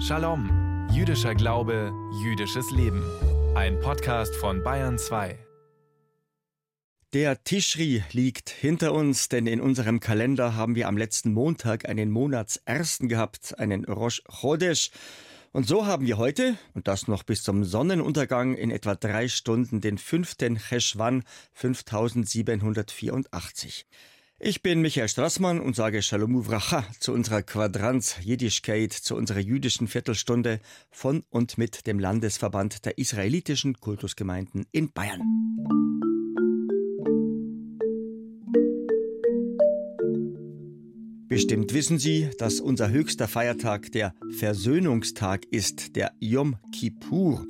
Shalom, jüdischer Glaube, jüdisches Leben. Ein Podcast von Bayern 2. Der Tischri liegt hinter uns, denn in unserem Kalender haben wir am letzten Montag einen Monatsersten gehabt, einen Rosh Chodesh. Und so haben wir heute, und das noch bis zum Sonnenuntergang, in etwa drei Stunden den fünften Cheshvan 5784. Ich bin Michael Strassmann und sage Shalom Uvracha zu unserer Quadranz Jiddischkeit, zu unserer jüdischen Viertelstunde von und mit dem Landesverband der israelitischen Kultusgemeinden in Bayern. Bestimmt wissen Sie, dass unser höchster Feiertag der Versöhnungstag ist, der Yom Kippur.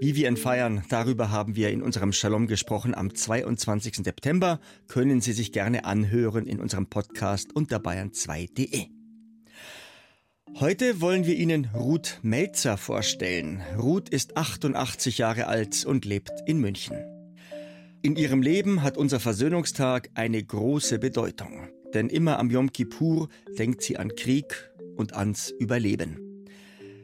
Wie wir ihn feiern, darüber haben wir in unserem Shalom gesprochen am 22. September. Können Sie sich gerne anhören in unserem Podcast unter bayern2.de. Heute wollen wir Ihnen Ruth Melzer vorstellen. Ruth ist 88 Jahre alt und lebt in München. In ihrem Leben hat unser Versöhnungstag eine große Bedeutung. Denn immer am Yom Kippur denkt sie an Krieg und ans Überleben.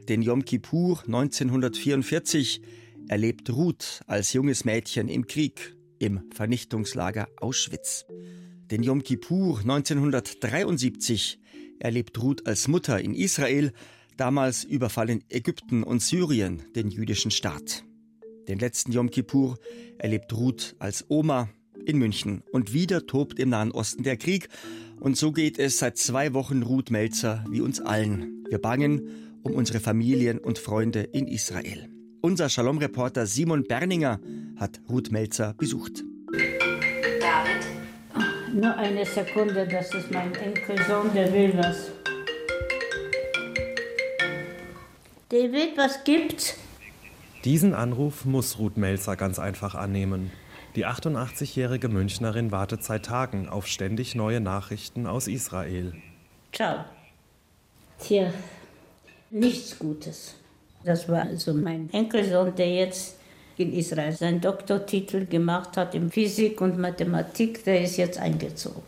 Den Yom Kippur 1944 erlebt Ruth als junges Mädchen im Krieg im Vernichtungslager Auschwitz. Den Yom Kippur 1973 erlebt Ruth als Mutter in Israel, damals überfallen Ägypten und Syrien den jüdischen Staat. Den letzten Yom Kippur erlebt Ruth als Oma in München und wieder tobt im Nahen Osten der Krieg und so geht es seit zwei Wochen Ruth Melzer wie uns allen. Wir bangen um unsere Familien und Freunde in Israel. Unser Shalom-Reporter Simon Berninger hat Ruth Melzer besucht. David? Oh, nur eine Sekunde, das ist mein Enkelsohn, der will was. David, was gibt's? Diesen Anruf muss Ruth Melzer ganz einfach annehmen. Die 88-jährige Münchnerin wartet seit Tagen auf ständig neue Nachrichten aus Israel. Ciao. Tja, nichts Gutes. Das war also mein Enkelsohn, der jetzt in Israel seinen Doktortitel gemacht hat in Physik und Mathematik, der ist jetzt eingezogen.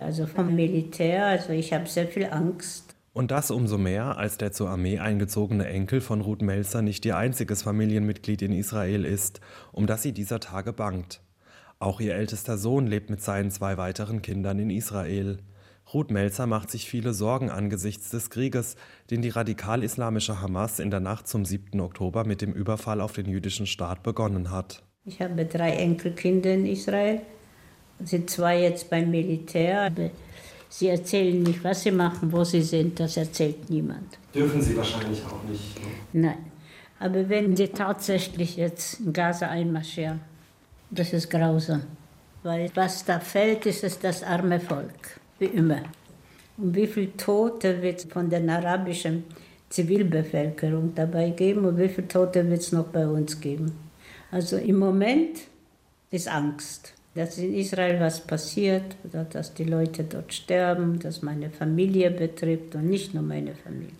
Also vom Militär, also ich habe sehr viel Angst. Und das umso mehr, als der zur Armee eingezogene Enkel von Ruth Melzer nicht ihr einziges Familienmitglied in Israel ist, um das sie dieser Tage bangt. Auch ihr ältester Sohn lebt mit seinen zwei weiteren Kindern in Israel. Ruth Melzer macht sich viele Sorgen angesichts des Krieges, den die radikal-islamische Hamas in der Nacht zum 7. Oktober mit dem Überfall auf den jüdischen Staat begonnen hat. Ich habe drei Enkelkinder in Israel, sind zwei jetzt beim Militär. Sie erzählen nicht, was sie machen, wo sie sind, das erzählt niemand. Dürfen Sie wahrscheinlich auch nicht. Ne? Nein. Aber wenn sie tatsächlich jetzt in Gaza einmarschieren, das ist grausam. Weil was da fällt, ist es das arme Volk wie immer. Und wie viele Tote wird es von der arabischen Zivilbevölkerung dabei geben und wie viele Tote wird es noch bei uns geben? Also im Moment ist Angst, dass in Israel was passiert, dass die Leute dort sterben, dass meine Familie betrifft und nicht nur meine Familie.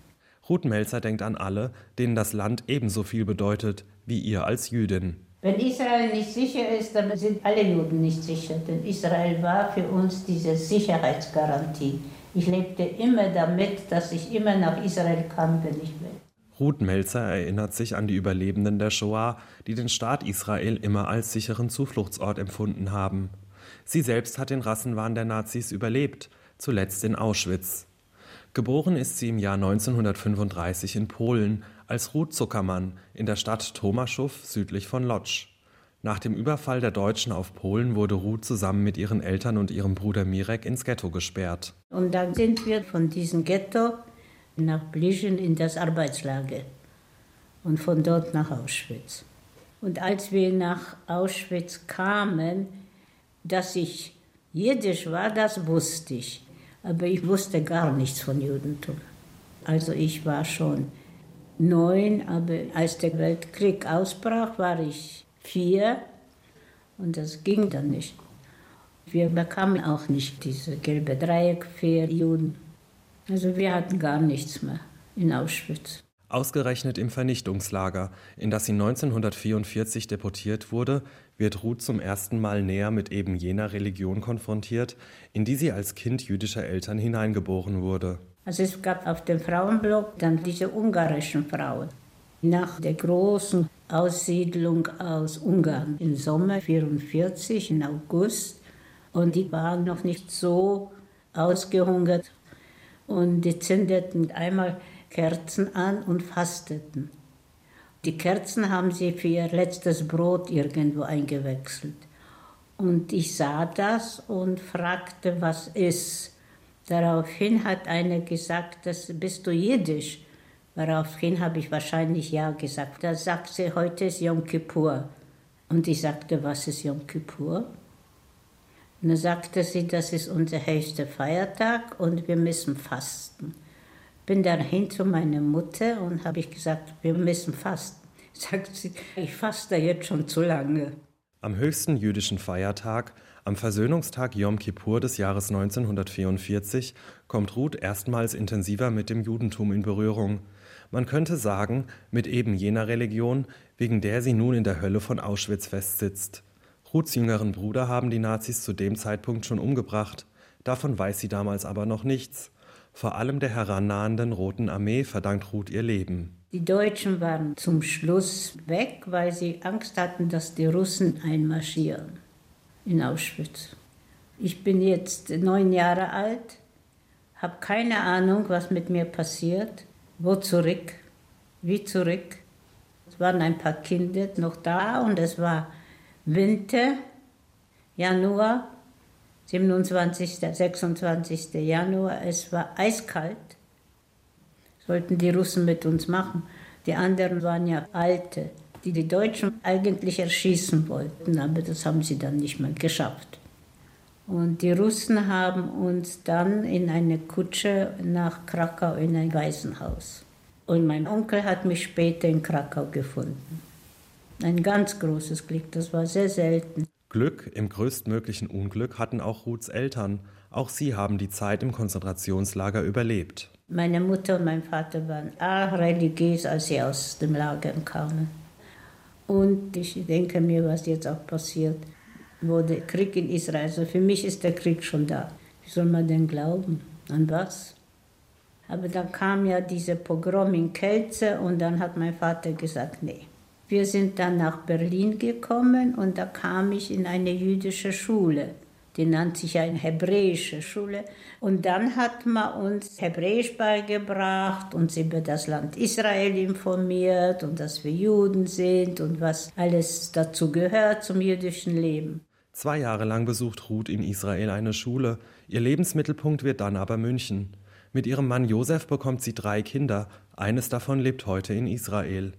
Ruth Melzer denkt an alle, denen das Land ebenso viel bedeutet wie ihr als Jüdin. Wenn Israel nicht sicher ist, dann sind alle Juden nicht sicher, denn Israel war für uns diese Sicherheitsgarantie. Ich lebte immer damit, dass ich immer nach Israel kann, wenn ich will. Ruth Melzer erinnert sich an die Überlebenden der Shoah, die den Staat Israel immer als sicheren Zufluchtsort empfunden haben. Sie selbst hat den Rassenwahn der Nazis überlebt, zuletzt in Auschwitz. Geboren ist sie im Jahr 1935 in Polen als Ruth Zuckermann in der Stadt Tomaszów südlich von Lodz. Nach dem Überfall der Deutschen auf Polen wurde Ruth zusammen mit ihren Eltern und ihrem Bruder Mirek ins Ghetto gesperrt. Und dann sind wir von diesem Ghetto nach Blischen in das Arbeitslager und von dort nach Auschwitz. Und als wir nach Auschwitz kamen, dass ich Jiddisch war, das wusste ich. Aber ich wusste gar nichts von Judentum. Also ich war schon neun, aber als der Weltkrieg ausbrach, war ich vier und das ging dann nicht. Wir bekamen auch nicht diese gelbe Dreieck für Juden. Also wir hatten gar nichts mehr in Auschwitz. Ausgerechnet im Vernichtungslager, in das sie 1944 deportiert wurde, wird Ruth zum ersten Mal näher mit eben jener Religion konfrontiert, in die sie als Kind jüdischer Eltern hineingeboren wurde. Also es gab auf dem Frauenblock dann diese ungarischen Frauen. Nach der großen Aussiedlung aus Ungarn im Sommer 44, im August. Und die waren noch nicht so ausgehungert. Und die zündeten einmal Kerzen an und fasteten. Die Kerzen haben sie für ihr letztes Brot irgendwo eingewechselt. Und ich sah das und fragte, was ist. Daraufhin hat einer gesagt, das bist du jiddisch. Daraufhin habe ich wahrscheinlich ja gesagt. Da sagt sie, heute ist Yom Kippur. Und ich sagte, was ist Yom Kippur? Und dann sagte sie, das ist unser höchster Feiertag und wir müssen fasten. Bin dann hin zu meiner Mutter und habe ich gesagt, wir müssen fasten. Sagt sie, ich faste jetzt schon zu lange. Am höchsten jüdischen Feiertag am Versöhnungstag Yom Kippur des Jahres 1944 kommt Ruth erstmals intensiver mit dem Judentum in Berührung. Man könnte sagen, mit eben jener Religion, wegen der sie nun in der Hölle von Auschwitz festsitzt. Ruths jüngeren Bruder haben die Nazis zu dem Zeitpunkt schon umgebracht. Davon weiß sie damals aber noch nichts. Vor allem der herannahenden Roten Armee verdankt Ruth ihr Leben. Die Deutschen waren zum Schluss weg, weil sie Angst hatten, dass die Russen einmarschieren in Auschwitz. Ich bin jetzt neun Jahre alt, habe keine Ahnung, was mit mir passiert, wo zurück, wie zurück. Es waren ein paar Kinder noch da und es war Winter, Januar, 27., 26. Januar. Es war eiskalt. Sollten die Russen mit uns machen. Die anderen waren ja alte die die Deutschen eigentlich erschießen wollten, aber das haben sie dann nicht mehr geschafft. Und die Russen haben uns dann in eine Kutsche nach Krakau in ein Waisenhaus. Und mein Onkel hat mich später in Krakau gefunden. Ein ganz großes Glück, das war sehr selten. Glück im größtmöglichen Unglück hatten auch Ruths Eltern. Auch sie haben die Zeit im Konzentrationslager überlebt. Meine Mutter und mein Vater waren arg religiös, als sie aus dem Lager kamen. Und ich denke mir, was jetzt auch passiert, wo der Krieg in Israel, also für mich ist der Krieg schon da. Wie soll man denn glauben? An was? Aber dann kam ja diese Pogrom in Kelze und dann hat mein Vater gesagt, nee. Wir sind dann nach Berlin gekommen und da kam ich in eine jüdische Schule die nannte sich eine hebräische Schule. Und dann hat man uns Hebräisch beigebracht, uns über das Land Israel informiert und dass wir Juden sind und was alles dazu gehört zum jüdischen Leben. Zwei Jahre lang besucht Ruth in Israel eine Schule. Ihr Lebensmittelpunkt wird dann aber München. Mit ihrem Mann Josef bekommt sie drei Kinder. Eines davon lebt heute in Israel.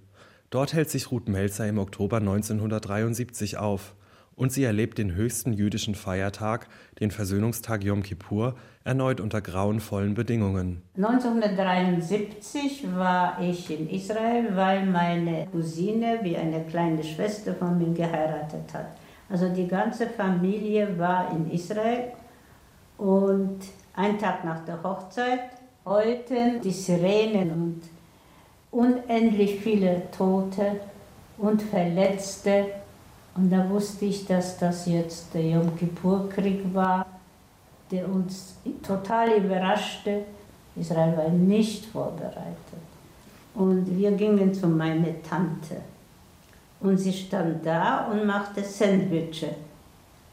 Dort hält sich Ruth Melzer im Oktober 1973 auf und sie erlebt den höchsten jüdischen Feiertag, den Versöhnungstag Yom Kippur, erneut unter grauenvollen Bedingungen. 1973 war ich in Israel, weil meine Cousine wie eine kleine Schwester von mir geheiratet hat. Also die ganze Familie war in Israel und ein Tag nach der Hochzeit heulten die Sirenen und unendlich viele Tote und Verletzte und da wusste ich, dass das jetzt der Yom Kippur-Krieg war, der uns total überraschte. Israel war nicht vorbereitet. Und wir gingen zu meiner Tante. Und sie stand da und machte Sandwiches.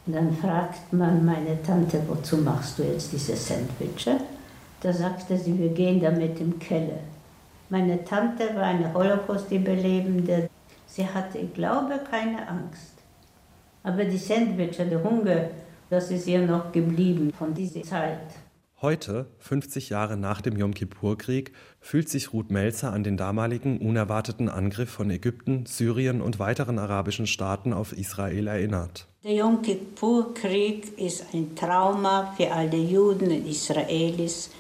Und dann fragt man meine Tante, wozu machst du jetzt diese Sandwiches? Da sagte sie, wir gehen damit im Keller. Meine Tante war eine Holocaust-Überlebende. Sie hatte, ich glaube, keine Angst. Aber die Sandwiches, der Hunger, das ist ihr noch geblieben von dieser Zeit. Heute, 50 Jahre nach dem Yom Kippur-Krieg, fühlt sich Ruth Melzer an den damaligen unerwarteten Angriff von Ägypten, Syrien und weiteren arabischen Staaten auf Israel erinnert. Der Yom Kippur-Krieg ist ein Trauma für alle Juden und Israelis.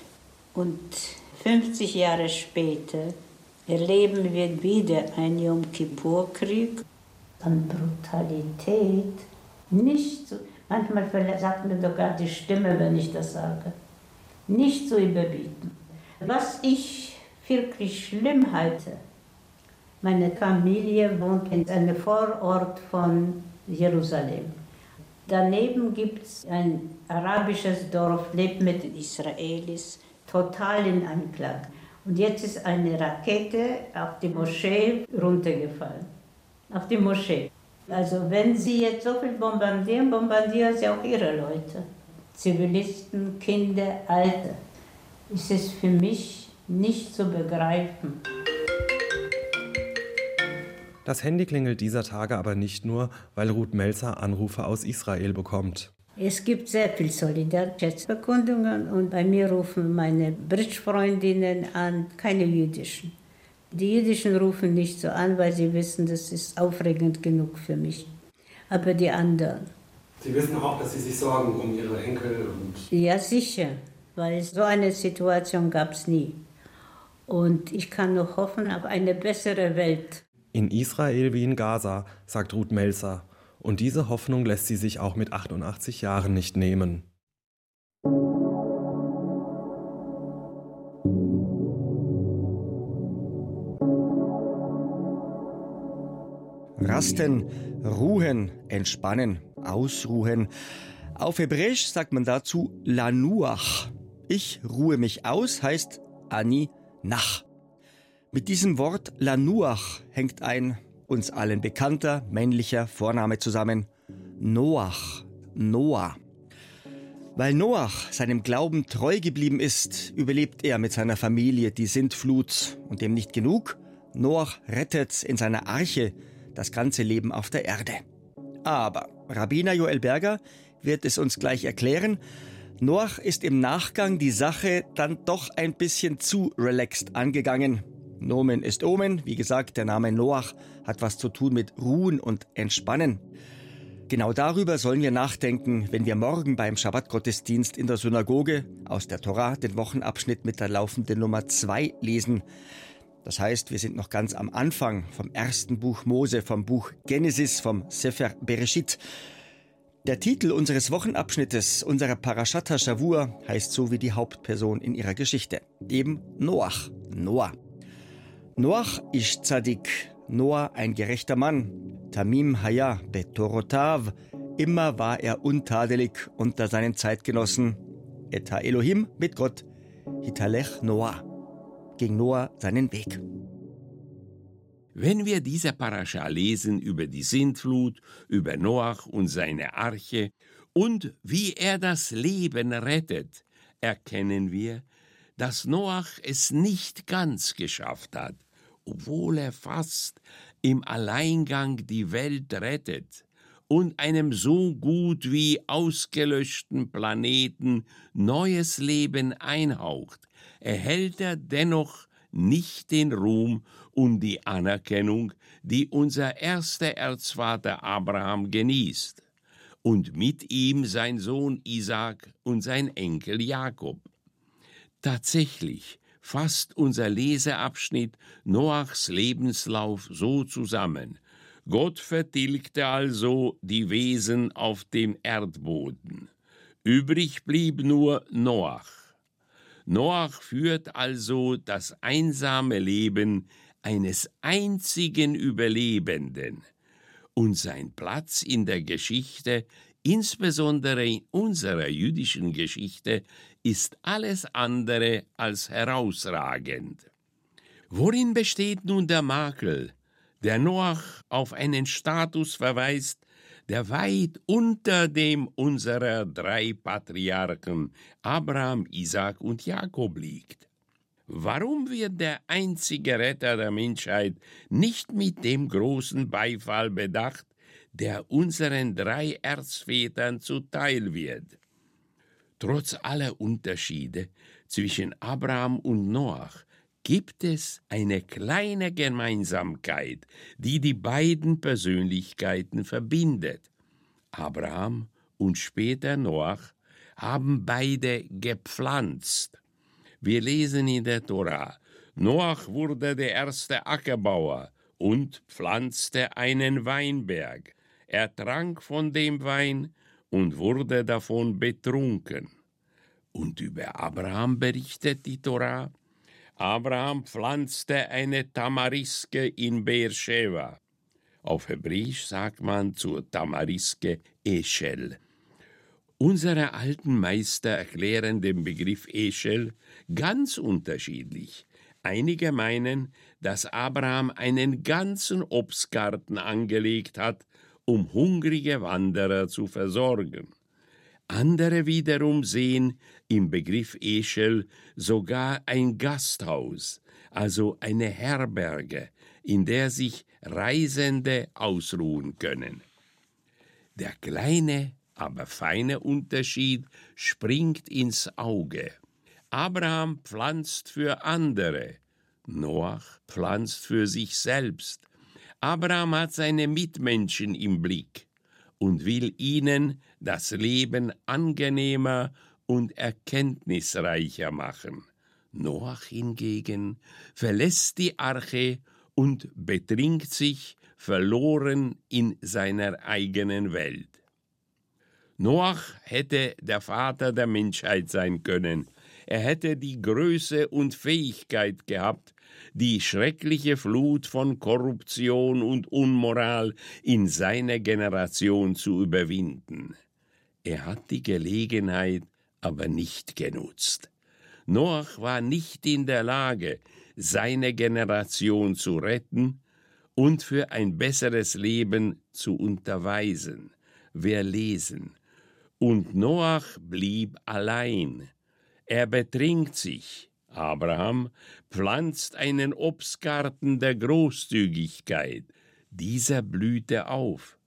Und 50 Jahre später erleben wir wieder einen Yom Kippur-Krieg an Brutalität nicht so, manchmal sagt mir sogar die Stimme, wenn ich das sage, nicht zu überbieten. Was ich wirklich schlimm halte, meine Familie wohnt in einem Vorort von Jerusalem. Daneben gibt es ein arabisches Dorf, lebt mit Israelis. Total in Einklang. Und jetzt ist eine Rakete auf die Moschee runtergefallen. Auf die Moschee. Also wenn Sie jetzt so viel bombardieren, bombardieren Sie auch Ihre Leute. Zivilisten, Kinder, Alte. Ist es für mich nicht zu begreifen. Das Handy klingelt dieser Tage aber nicht nur, weil Ruth Melzer Anrufe aus Israel bekommt. Es gibt sehr viel Solidaritätsbekundungen und bei mir rufen meine Bridge-Freundinnen an, keine jüdischen. Die jüdischen rufen nicht so an, weil sie wissen, das ist aufregend genug für mich. Aber die anderen. Sie wissen auch, dass Sie sich sorgen um Ihre Enkel und. Ja, sicher, weil so eine Situation gab es nie. Und ich kann nur hoffen auf eine bessere Welt. In Israel wie in Gaza, sagt Ruth Melzer. Und diese Hoffnung lässt sie sich auch mit 88 Jahren nicht nehmen. Rasten, ruhen, entspannen, ausruhen. Auf Hebräisch sagt man dazu lanuach. Ich ruhe mich aus heißt ani nach. Mit diesem Wort Lanuach hängt ein uns allen bekannter männlicher Vorname zusammen. Noach, Noah. Weil Noach seinem Glauben treu geblieben ist, überlebt er mit seiner Familie die Sintflut und dem nicht genug. Noach rettet in seiner Arche das ganze Leben auf der Erde. Aber Rabbiner Joel Berger wird es uns gleich erklären. Noach ist im Nachgang die Sache dann doch ein bisschen zu relaxed angegangen. Nomen ist Omen. Wie gesagt, der Name Noach hat was zu tun mit Ruhen und Entspannen. Genau darüber sollen wir nachdenken, wenn wir morgen beim Schabbatgottesdienst in der Synagoge aus der Torah den Wochenabschnitt mit der laufenden Nummer 2 lesen. Das heißt, wir sind noch ganz am Anfang vom ersten Buch Mose, vom Buch Genesis, vom Sefer Bereshit. Der Titel unseres Wochenabschnittes, unserer Parashat Shavua, heißt so wie die Hauptperson in ihrer Geschichte, eben Noach, Noah. Noach ish Tzadik, Noah ein gerechter Mann, Tamim Haya betorotav, immer war er untadelig unter seinen Zeitgenossen. Eta Elohim mit Gott, Hitalech Noah, ging Noah seinen Weg. Wenn wir diese Parascha lesen über die Sintflut, über Noach und seine Arche und wie er das Leben rettet, erkennen wir, dass Noach es nicht ganz geschafft hat obwohl er fast im Alleingang die Welt rettet und einem so gut wie ausgelöschten Planeten neues Leben einhaucht, erhält er dennoch nicht den Ruhm und die Anerkennung, die unser erster Erzvater Abraham genießt, und mit ihm sein Sohn Isaac und sein Enkel Jakob. Tatsächlich fasst unser Leseabschnitt Noachs Lebenslauf so zusammen. Gott vertilgte also die Wesen auf dem Erdboden. Übrig blieb nur Noach. Noach führt also das einsame Leben eines einzigen Überlebenden. Und sein Platz in der Geschichte, insbesondere in unserer jüdischen Geschichte, ist alles andere als herausragend. Worin besteht nun der Makel, der Noach auf einen Status verweist, der weit unter dem unserer drei Patriarchen Abraham, Isaac und Jakob liegt? Warum wird der einzige Retter der Menschheit nicht mit dem großen Beifall bedacht, der unseren drei Erzvätern zuteil wird? Trotz aller Unterschiede zwischen Abraham und Noach gibt es eine kleine Gemeinsamkeit, die die beiden Persönlichkeiten verbindet. Abraham und später Noach haben beide gepflanzt. Wir lesen in der Tora, Noach wurde der erste Ackerbauer und pflanzte einen Weinberg. Er trank von dem Wein und wurde davon betrunken. Und über Abraham berichtet die Tora, Abraham pflanzte eine Tamariske in Beersheba. Auf Hebräisch sagt man zur Tamariske Eschel. Unsere alten Meister erklären den Begriff Eschel ganz unterschiedlich. Einige meinen, dass Abraham einen ganzen Obstgarten angelegt hat, um hungrige Wanderer zu versorgen. Andere wiederum sehen im Begriff Eschel sogar ein Gasthaus, also eine Herberge, in der sich Reisende ausruhen können. Der kleine, aber feine Unterschied springt ins Auge. Abraham pflanzt für andere, Noach pflanzt für sich selbst. Abraham hat seine Mitmenschen im Blick und will ihnen das Leben angenehmer und erkenntnisreicher machen. Noach hingegen verlässt die Arche und betrinkt sich verloren in seiner eigenen Welt. Noach hätte der Vater der Menschheit sein können. Er hätte die Größe und Fähigkeit gehabt, die schreckliche Flut von Korruption und Unmoral in seiner Generation zu überwinden. Er hat die Gelegenheit aber nicht genutzt. Noach war nicht in der Lage, seine Generation zu retten und für ein besseres Leben zu unterweisen. Wir lesen. Und Noach blieb allein. Er betrinkt sich. Abraham pflanzt einen Obstgarten der Großzügigkeit. Dieser blühte auf.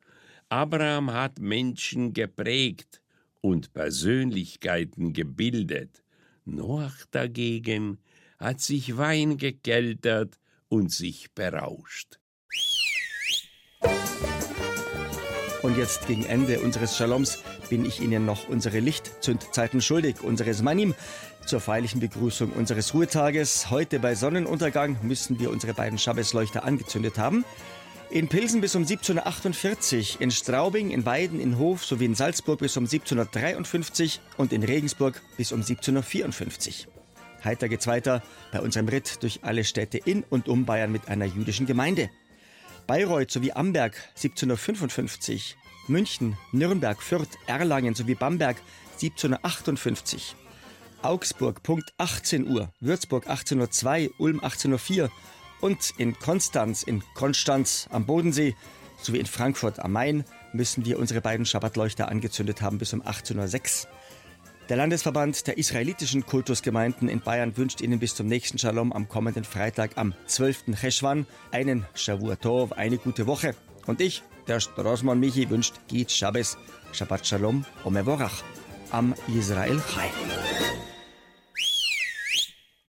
Abraham hat Menschen geprägt und Persönlichkeiten gebildet. Noach dagegen hat sich Wein gekeltert und sich berauscht. Und jetzt gegen Ende unseres Shaloms bin ich Ihnen noch unsere Lichtzündzeiten schuldig, unseres Manim. Zur feierlichen Begrüßung unseres Ruhetages. Heute bei Sonnenuntergang müssen wir unsere beiden Schabbesleuchter angezündet haben. In Pilsen bis um 1748, in Straubing, in Weiden, in Hof sowie in Salzburg bis um 1753 und in Regensburg bis um 1754. Heiter geht's weiter bei unserem Ritt durch alle Städte in und um Bayern mit einer jüdischen Gemeinde. Bayreuth sowie Amberg 1755, München, Nürnberg, Fürth, Erlangen sowie Bamberg 1758. Augsburg Punkt 18 Uhr, Würzburg 1802, Ulm 1804 und in Konstanz, in Konstanz am Bodensee sowie in Frankfurt am Main müssen wir unsere beiden Schabbatleuchter angezündet haben bis um 1806. Der Landesverband der israelitischen Kultusgemeinden in Bayern wünscht Ihnen bis zum nächsten Shalom am kommenden Freitag am 12. Cheshwan einen Shavua Tov, eine gute Woche. Und ich, der Strosman Michi, wünscht Git Shabbos, Shabbat Shalom, Omevorach, am Israel Chai.